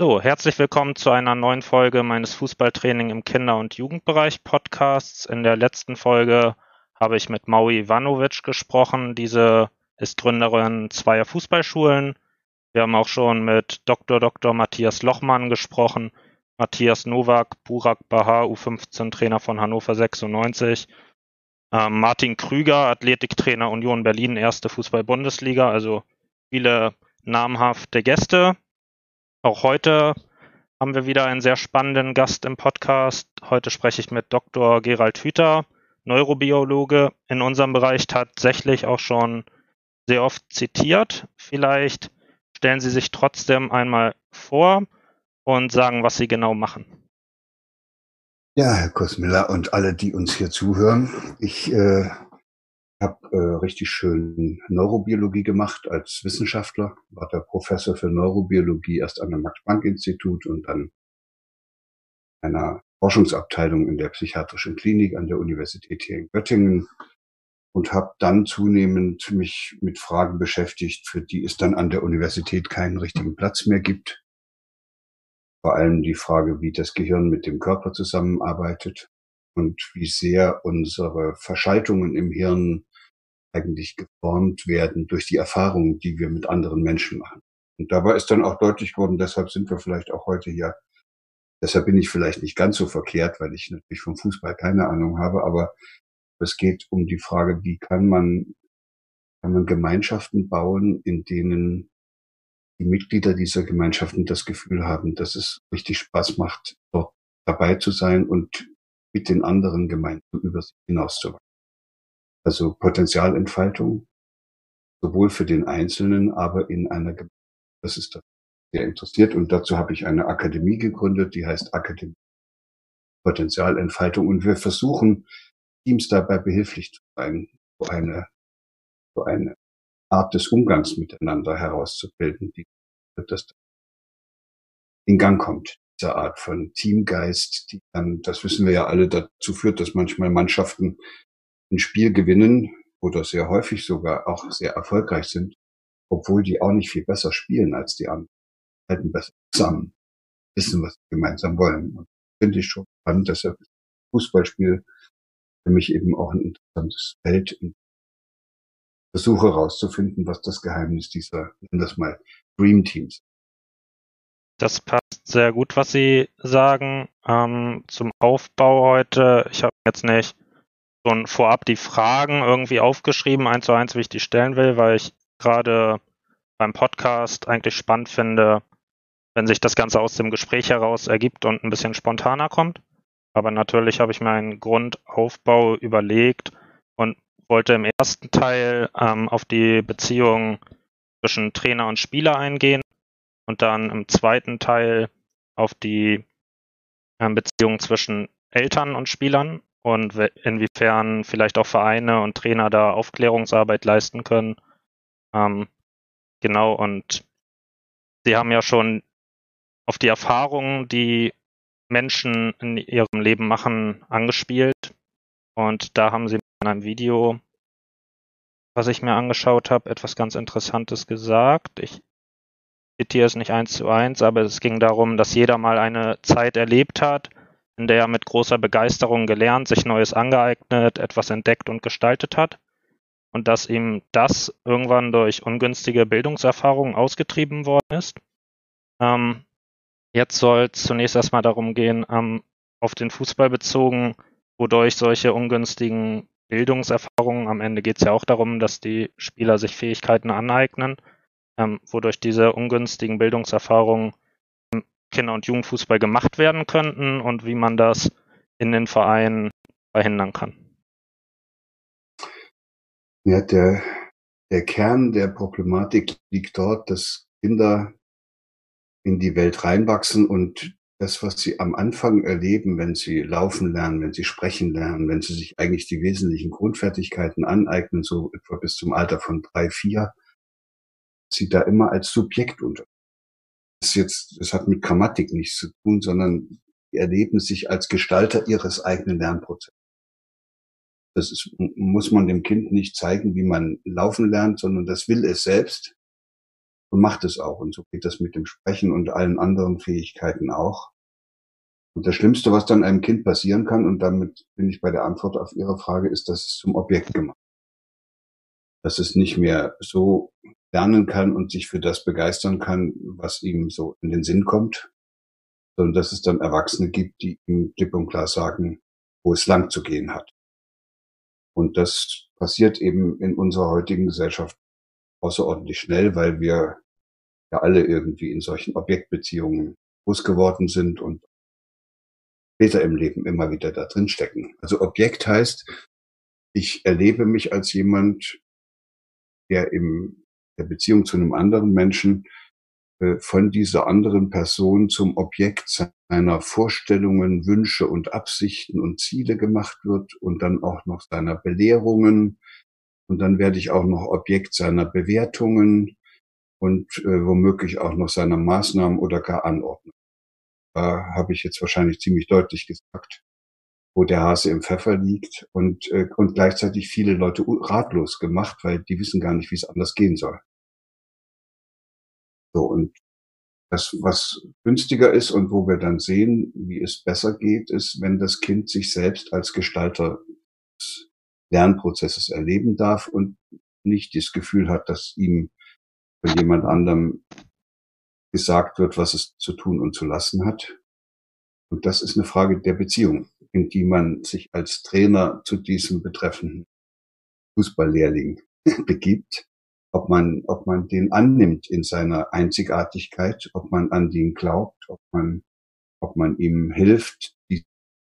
So, herzlich willkommen zu einer neuen Folge meines Fußballtraining im Kinder- und Jugendbereich Podcasts. In der letzten Folge habe ich mit Maui Ivanovic gesprochen. Diese ist Gründerin zweier Fußballschulen. Wir haben auch schon mit Dr. Dr. Matthias Lochmann gesprochen, Matthias Nowak, Burak Bahar, U15-Trainer von Hannover 96, ähm, Martin Krüger, Athletiktrainer Union Berlin, erste Fußball-Bundesliga, also viele namhafte Gäste. Auch heute haben wir wieder einen sehr spannenden Gast im Podcast. Heute spreche ich mit Dr. Gerald Hüther, Neurobiologe, in unserem Bereich tatsächlich auch schon sehr oft zitiert. Vielleicht stellen Sie sich trotzdem einmal vor und sagen, was Sie genau machen. Ja, Herr Kosmiller und alle, die uns hier zuhören. Ich äh, habe äh, richtig schön Neurobiologie gemacht als Wissenschaftler, war der Professor für Neurobiologie erst an dem Max-Planck-Institut und dann einer Forschungsabteilung in der psychiatrischen Klinik an der Universität hier in Göttingen und habe dann zunehmend mich mit Fragen beschäftigt, für die es dann an der Universität keinen richtigen Platz mehr gibt. Vor allem die Frage, wie das Gehirn mit dem Körper zusammenarbeitet und wie sehr unsere Verschaltungen im Hirn eigentlich geformt werden durch die Erfahrungen, die wir mit anderen Menschen machen. Und dabei ist dann auch deutlich geworden, deshalb sind wir vielleicht auch heute hier. Deshalb bin ich vielleicht nicht ganz so verkehrt, weil ich natürlich vom Fußball keine Ahnung habe, aber es geht um die Frage, wie kann man, kann man Gemeinschaften bauen, in denen die Mitglieder dieser Gemeinschaften das Gefühl haben, dass es richtig Spaß macht, dort dabei zu sein und mit den anderen gemeinsam über sich hinauszuwachsen. Also Potenzialentfaltung, sowohl für den Einzelnen, aber in einer Gemeinschaft. Das ist das sehr interessiert. Und dazu habe ich eine Akademie gegründet, die heißt Akademie Potenzialentfaltung. Und wir versuchen, Teams dabei behilflich zu sein, so eine, so eine Art des Umgangs miteinander herauszubilden, die das in Gang kommt. Diese Art von Teamgeist, die dann, das wissen wir ja alle, dazu führt, dass manchmal Mannschaften ein Spiel gewinnen oder sehr häufig sogar auch sehr erfolgreich sind, obwohl die auch nicht viel besser spielen als die anderen, halten besser zusammen, wissen, was sie gemeinsam wollen. Und finde ich schon spannend, deshalb ist Fußballspiel für mich eben auch ein interessantes Feld. Ich versuche herauszufinden, was das Geheimnis dieser, nennen das mal, Dream Teams. Das passt sehr gut, was Sie sagen. Ähm, zum Aufbau heute. Ich habe jetzt nicht schon vorab die Fragen irgendwie aufgeschrieben, eins zu eins, wie ich die stellen will, weil ich gerade beim Podcast eigentlich spannend finde, wenn sich das Ganze aus dem Gespräch heraus ergibt und ein bisschen spontaner kommt. Aber natürlich habe ich mir einen Grundaufbau überlegt und wollte im ersten Teil ähm, auf die Beziehung zwischen Trainer und Spieler eingehen und dann im zweiten Teil auf die ähm, Beziehung zwischen Eltern und Spielern und inwiefern vielleicht auch Vereine und Trainer da Aufklärungsarbeit leisten können. Ähm, genau, und Sie haben ja schon auf die Erfahrungen, die Menschen in ihrem Leben machen, angespielt. Und da haben Sie in einem Video, was ich mir angeschaut habe, etwas ganz Interessantes gesagt. Ich zitiere es nicht eins zu eins, aber es ging darum, dass jeder mal eine Zeit erlebt hat, in der er mit großer Begeisterung gelernt, sich Neues angeeignet, etwas entdeckt und gestaltet hat. Und dass ihm das irgendwann durch ungünstige Bildungserfahrungen ausgetrieben worden ist. Ähm, jetzt soll es zunächst erstmal darum gehen, ähm, auf den Fußball bezogen, wodurch solche ungünstigen Bildungserfahrungen, am Ende geht es ja auch darum, dass die Spieler sich Fähigkeiten aneignen, ähm, wodurch diese ungünstigen Bildungserfahrungen Kinder- und Jugendfußball gemacht werden könnten und wie man das in den Vereinen verhindern kann? Ja, der, der Kern der Problematik liegt dort, dass Kinder in die Welt reinwachsen und das, was sie am Anfang erleben, wenn sie laufen lernen, wenn sie sprechen lernen, wenn sie sich eigentlich die wesentlichen Grundfertigkeiten aneignen, so etwa bis zum Alter von drei, vier, sie da immer als Subjekt unter ist jetzt, das hat mit Grammatik nichts zu tun, sondern die erleben sich als Gestalter ihres eigenen Lernprozesses. Das ist, muss man dem Kind nicht zeigen, wie man laufen lernt, sondern das will es selbst. und macht es auch. Und so geht das mit dem Sprechen und allen anderen Fähigkeiten auch. Und das Schlimmste, was dann einem Kind passieren kann, und damit bin ich bei der Antwort auf Ihre Frage, ist, dass es zum Objekt gemacht. Dass es nicht mehr so lernen kann und sich für das begeistern kann, was ihm so in den Sinn kommt, sondern dass es dann Erwachsene gibt, die ihm klipp und klar sagen, wo es lang zu gehen hat. Und das passiert eben in unserer heutigen Gesellschaft außerordentlich schnell, weil wir ja alle irgendwie in solchen Objektbeziehungen groß geworden sind und später im Leben immer wieder da drin stecken. Also Objekt heißt, ich erlebe mich als jemand, der im der Beziehung zu einem anderen Menschen äh, von dieser anderen Person zum Objekt seiner Vorstellungen, Wünsche und Absichten und Ziele gemacht wird und dann auch noch seiner Belehrungen. Und dann werde ich auch noch Objekt seiner Bewertungen und äh, womöglich auch noch seiner Maßnahmen oder gar Anordnung. Da habe ich jetzt wahrscheinlich ziemlich deutlich gesagt, wo der Hase im Pfeffer liegt und, äh, und gleichzeitig viele Leute ratlos gemacht, weil die wissen gar nicht, wie es anders gehen soll. So, und das, was günstiger ist und wo wir dann sehen, wie es besser geht, ist, wenn das Kind sich selbst als Gestalter des Lernprozesses erleben darf und nicht das Gefühl hat, dass ihm von jemand anderem gesagt wird, was es zu tun und zu lassen hat. Und das ist eine Frage der Beziehung, in die man sich als Trainer zu diesem betreffenden Fußballlehrling begibt ob man, ob man den annimmt in seiner Einzigartigkeit, ob man an den glaubt, ob man, ob man ihm hilft,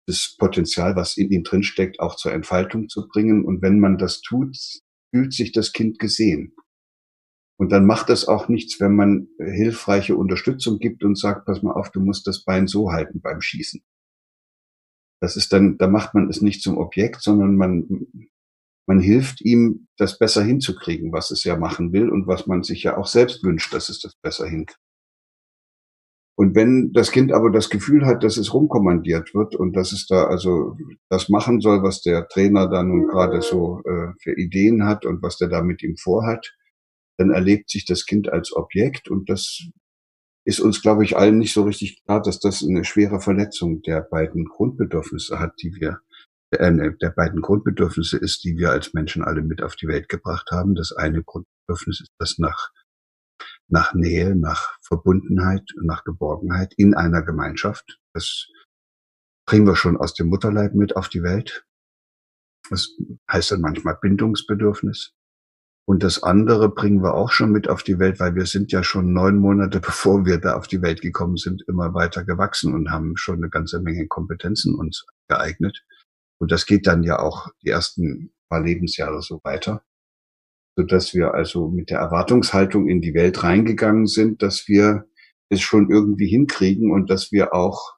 das Potenzial, was in ihm drinsteckt, auch zur Entfaltung zu bringen. Und wenn man das tut, fühlt sich das Kind gesehen. Und dann macht das auch nichts, wenn man hilfreiche Unterstützung gibt und sagt, pass mal auf, du musst das Bein so halten beim Schießen. Das ist dann, da macht man es nicht zum Objekt, sondern man man hilft ihm, das besser hinzukriegen, was es ja machen will und was man sich ja auch selbst wünscht, dass es das besser hinkriegt. Und wenn das Kind aber das Gefühl hat, dass es rumkommandiert wird und dass es da also das machen soll, was der Trainer da nun gerade so äh, für Ideen hat und was der da mit ihm vorhat, dann erlebt sich das Kind als Objekt und das ist uns, glaube ich, allen nicht so richtig klar, dass das eine schwere Verletzung der beiden Grundbedürfnisse hat, die wir äh, der beiden Grundbedürfnisse ist, die wir als Menschen alle mit auf die Welt gebracht haben. Das eine Grundbedürfnis ist das nach, nach Nähe, nach Verbundenheit, nach Geborgenheit in einer Gemeinschaft. Das bringen wir schon aus dem Mutterleib mit auf die Welt. Das heißt dann manchmal Bindungsbedürfnis. Und das andere bringen wir auch schon mit auf die Welt, weil wir sind ja schon neun Monate, bevor wir da auf die Welt gekommen sind, immer weiter gewachsen und haben schon eine ganze Menge Kompetenzen uns geeignet. Und das geht dann ja auch die ersten paar Lebensjahre so weiter, so dass wir also mit der Erwartungshaltung in die Welt reingegangen sind, dass wir es schon irgendwie hinkriegen und dass wir auch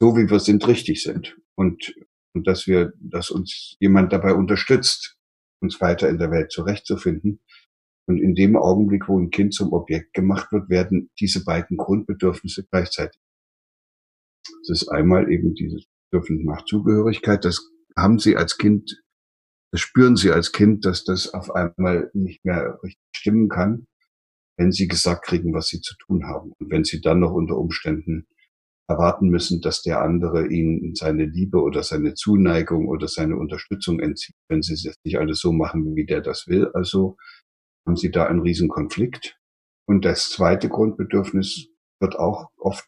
so wie wir sind richtig sind und und dass wir, dass uns jemand dabei unterstützt, uns weiter in der Welt zurechtzufinden. Und in dem Augenblick, wo ein Kind zum Objekt gemacht wird, werden diese beiden Grundbedürfnisse gleichzeitig. Das ist einmal eben dieses dürfen nach Zugehörigkeit. Das haben sie als Kind, das spüren sie als Kind, dass das auf einmal nicht mehr richtig stimmen kann, wenn sie gesagt kriegen, was sie zu tun haben. Und wenn sie dann noch unter Umständen erwarten müssen, dass der andere ihnen seine Liebe oder seine Zuneigung oder seine Unterstützung entzieht, wenn sie es nicht alles so machen, wie der das will. Also haben sie da einen riesen Konflikt. Und das zweite Grundbedürfnis wird auch oft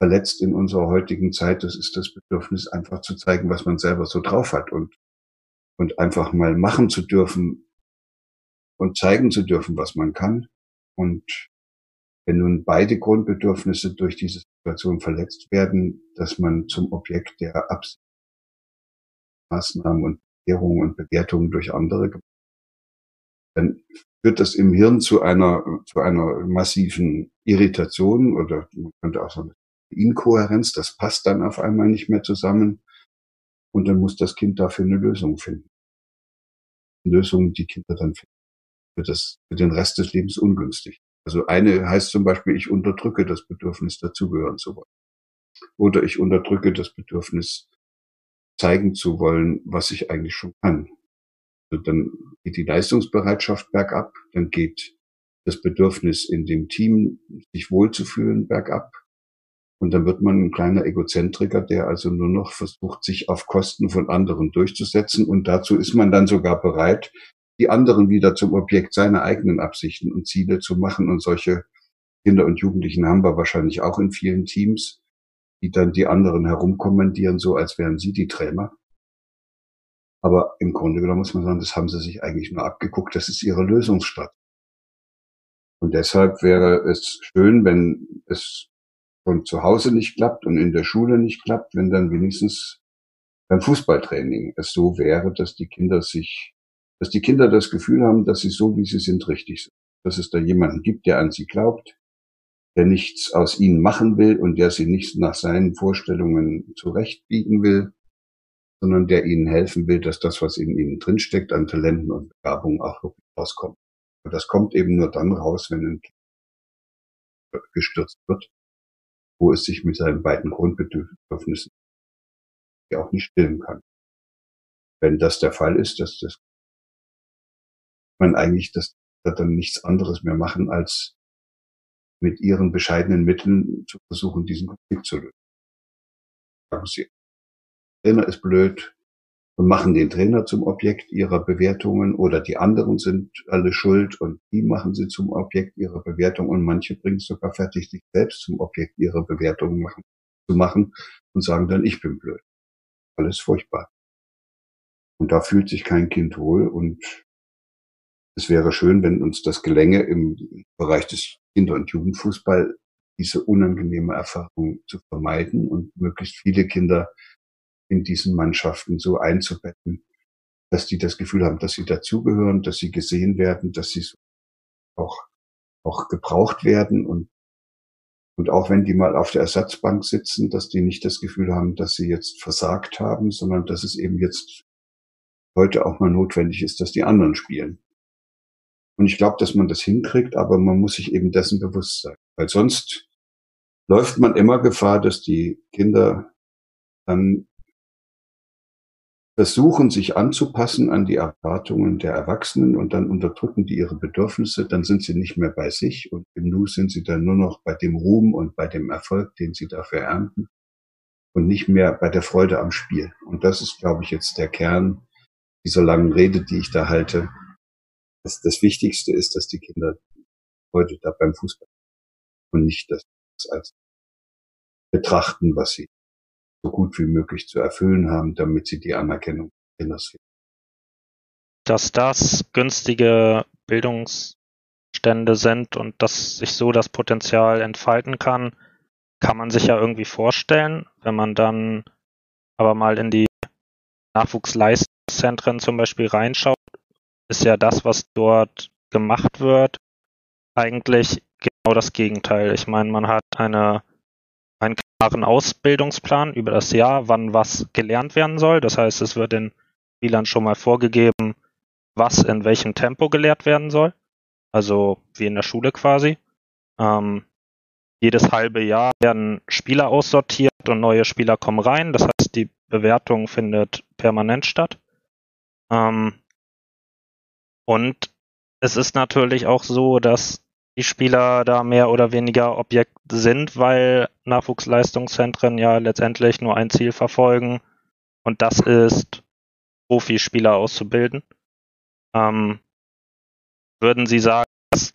verletzt in unserer heutigen Zeit. Das ist das Bedürfnis, einfach zu zeigen, was man selber so drauf hat und, und einfach mal machen zu dürfen und zeigen zu dürfen, was man kann. Und wenn nun beide Grundbedürfnisse durch diese Situation verletzt werden, dass man zum Objekt der Absicht, Maßnahmen und Erklärungen und Bewertungen durch andere, dann führt das im Hirn zu einer, zu einer massiven Irritation oder man könnte auch sagen, Inkohärenz, das passt dann auf einmal nicht mehr zusammen. Und dann muss das Kind dafür eine Lösung finden. Lösung, die Kinder dann finden, für, das, für den Rest des Lebens ungünstig. Also eine heißt zum Beispiel, ich unterdrücke das Bedürfnis, dazugehören zu wollen. Oder ich unterdrücke das Bedürfnis, zeigen zu wollen, was ich eigentlich schon kann. Also dann geht die Leistungsbereitschaft bergab, dann geht das Bedürfnis in dem Team, sich wohlzufühlen, bergab. Und dann wird man ein kleiner Egozentriker, der also nur noch versucht, sich auf Kosten von anderen durchzusetzen. Und dazu ist man dann sogar bereit, die anderen wieder zum Objekt seiner eigenen Absichten und Ziele zu machen. Und solche Kinder und Jugendlichen haben wir wahrscheinlich auch in vielen Teams, die dann die anderen herumkommandieren, so als wären sie die Trainer. Aber im Grunde genommen muss man sagen, das haben sie sich eigentlich nur abgeguckt. Das ist ihre Lösungsstrategie. Und deshalb wäre es schön, wenn es schon zu Hause nicht klappt und in der Schule nicht klappt, wenn dann wenigstens beim Fußballtraining es so wäre, dass die Kinder sich, dass die Kinder das Gefühl haben, dass sie so, wie sie sind, richtig sind. Dass es da jemanden gibt, der an sie glaubt, der nichts aus ihnen machen will und der sie nicht nach seinen Vorstellungen zurechtbiegen will, sondern der ihnen helfen will, dass das, was in ihnen drinsteckt, an Talenten und Begabungen auch wirklich rauskommt. Und das kommt eben nur dann raus, wenn ein Kind gestürzt wird wo es sich mit seinen beiden Grundbedürfnissen auch nicht stillen kann. Wenn das der Fall ist, dass das man eigentlich das dann nichts anderes mehr machen, als mit ihren bescheidenen Mitteln zu versuchen, diesen Konflikt zu lösen. Sagen Sie, Trainer ist blöd, und machen den Trainer zum Objekt ihrer Bewertungen oder die anderen sind alle schuld und die machen sie zum Objekt ihrer Bewertung und manche bringen es sogar fertig, sich selbst zum Objekt ihrer Bewertungen machen, zu machen und sagen dann, ich bin blöd. Alles furchtbar. Und da fühlt sich kein Kind wohl und es wäre schön, wenn uns das gelänge, im Bereich des Kinder- und Jugendfußball diese unangenehme Erfahrung zu vermeiden und möglichst viele Kinder in diesen Mannschaften so einzubetten, dass die das Gefühl haben, dass sie dazugehören, dass sie gesehen werden, dass sie auch, auch gebraucht werden und, und auch wenn die mal auf der Ersatzbank sitzen, dass die nicht das Gefühl haben, dass sie jetzt versagt haben, sondern dass es eben jetzt heute auch mal notwendig ist, dass die anderen spielen. Und ich glaube, dass man das hinkriegt, aber man muss sich eben dessen bewusst sein. Weil sonst läuft man immer Gefahr, dass die Kinder dann versuchen, sich anzupassen an die Erwartungen der Erwachsenen und dann unterdrücken die ihre Bedürfnisse, dann sind sie nicht mehr bei sich und im Nu sind sie dann nur noch bei dem Ruhm und bei dem Erfolg, den sie dafür ernten und nicht mehr bei der Freude am Spiel. Und das ist, glaube ich, jetzt der Kern dieser langen Rede, die ich da halte. Das, das Wichtigste ist, dass die Kinder heute da beim Fußball und nicht das als betrachten, was sie so gut wie möglich zu erfüllen haben, damit sie die Anerkennung generieren. Dass das günstige Bildungsstände sind und dass sich so das Potenzial entfalten kann, kann man sich ja irgendwie vorstellen. Wenn man dann aber mal in die Nachwuchsleistungszentren zum Beispiel reinschaut, ist ja das, was dort gemacht wird, eigentlich genau das Gegenteil. Ich meine, man hat eine einen klaren Ausbildungsplan über das Jahr, wann was gelernt werden soll. Das heißt, es wird in Spielern schon mal vorgegeben, was in welchem Tempo gelehrt werden soll. Also wie in der Schule quasi. Ähm, jedes halbe Jahr werden Spieler aussortiert und neue Spieler kommen rein. Das heißt, die Bewertung findet permanent statt. Ähm, und es ist natürlich auch so, dass die Spieler da mehr oder weniger Objekt sind, weil Nachwuchsleistungszentren ja letztendlich nur ein Ziel verfolgen und das ist, Profispieler auszubilden. Ähm, würden Sie sagen, dass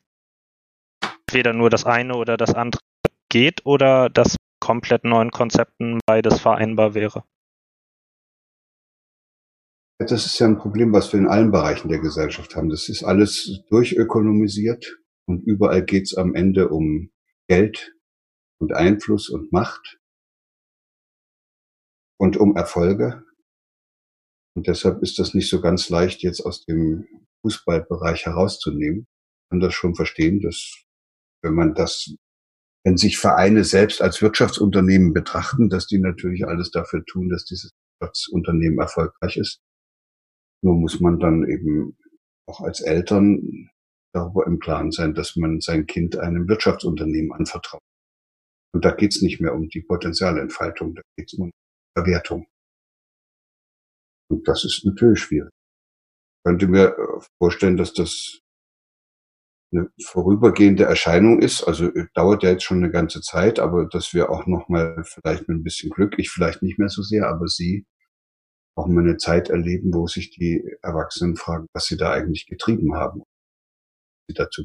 entweder nur das eine oder das andere geht oder dass komplett neuen Konzepten beides vereinbar wäre? Das ist ja ein Problem, was wir in allen Bereichen der Gesellschaft haben. Das ist alles durchökonomisiert und überall geht's am Ende um Geld und Einfluss und Macht und um Erfolge. Und deshalb ist das nicht so ganz leicht, jetzt aus dem Fußballbereich herauszunehmen. Ich kann das schon verstehen, dass wenn man das, wenn sich Vereine selbst als Wirtschaftsunternehmen betrachten, dass die natürlich alles dafür tun, dass dieses Wirtschaftsunternehmen erfolgreich ist. Nur muss man dann eben auch als Eltern darüber im Klaren sein, dass man sein Kind einem Wirtschaftsunternehmen anvertraut. Und da geht's nicht mehr um die Potenzialentfaltung, da geht's um Verwertung. Und das ist natürlich schwierig. Ich könnte mir äh, vorstellen, dass das eine vorübergehende Erscheinung ist. Also äh, dauert ja jetzt schon eine ganze Zeit, aber dass wir auch noch mal vielleicht mit ein bisschen Glück, ich vielleicht nicht mehr so sehr, aber Sie auch mal eine Zeit erleben, wo sich die Erwachsenen fragen, was sie da eigentlich getrieben haben, sie dazu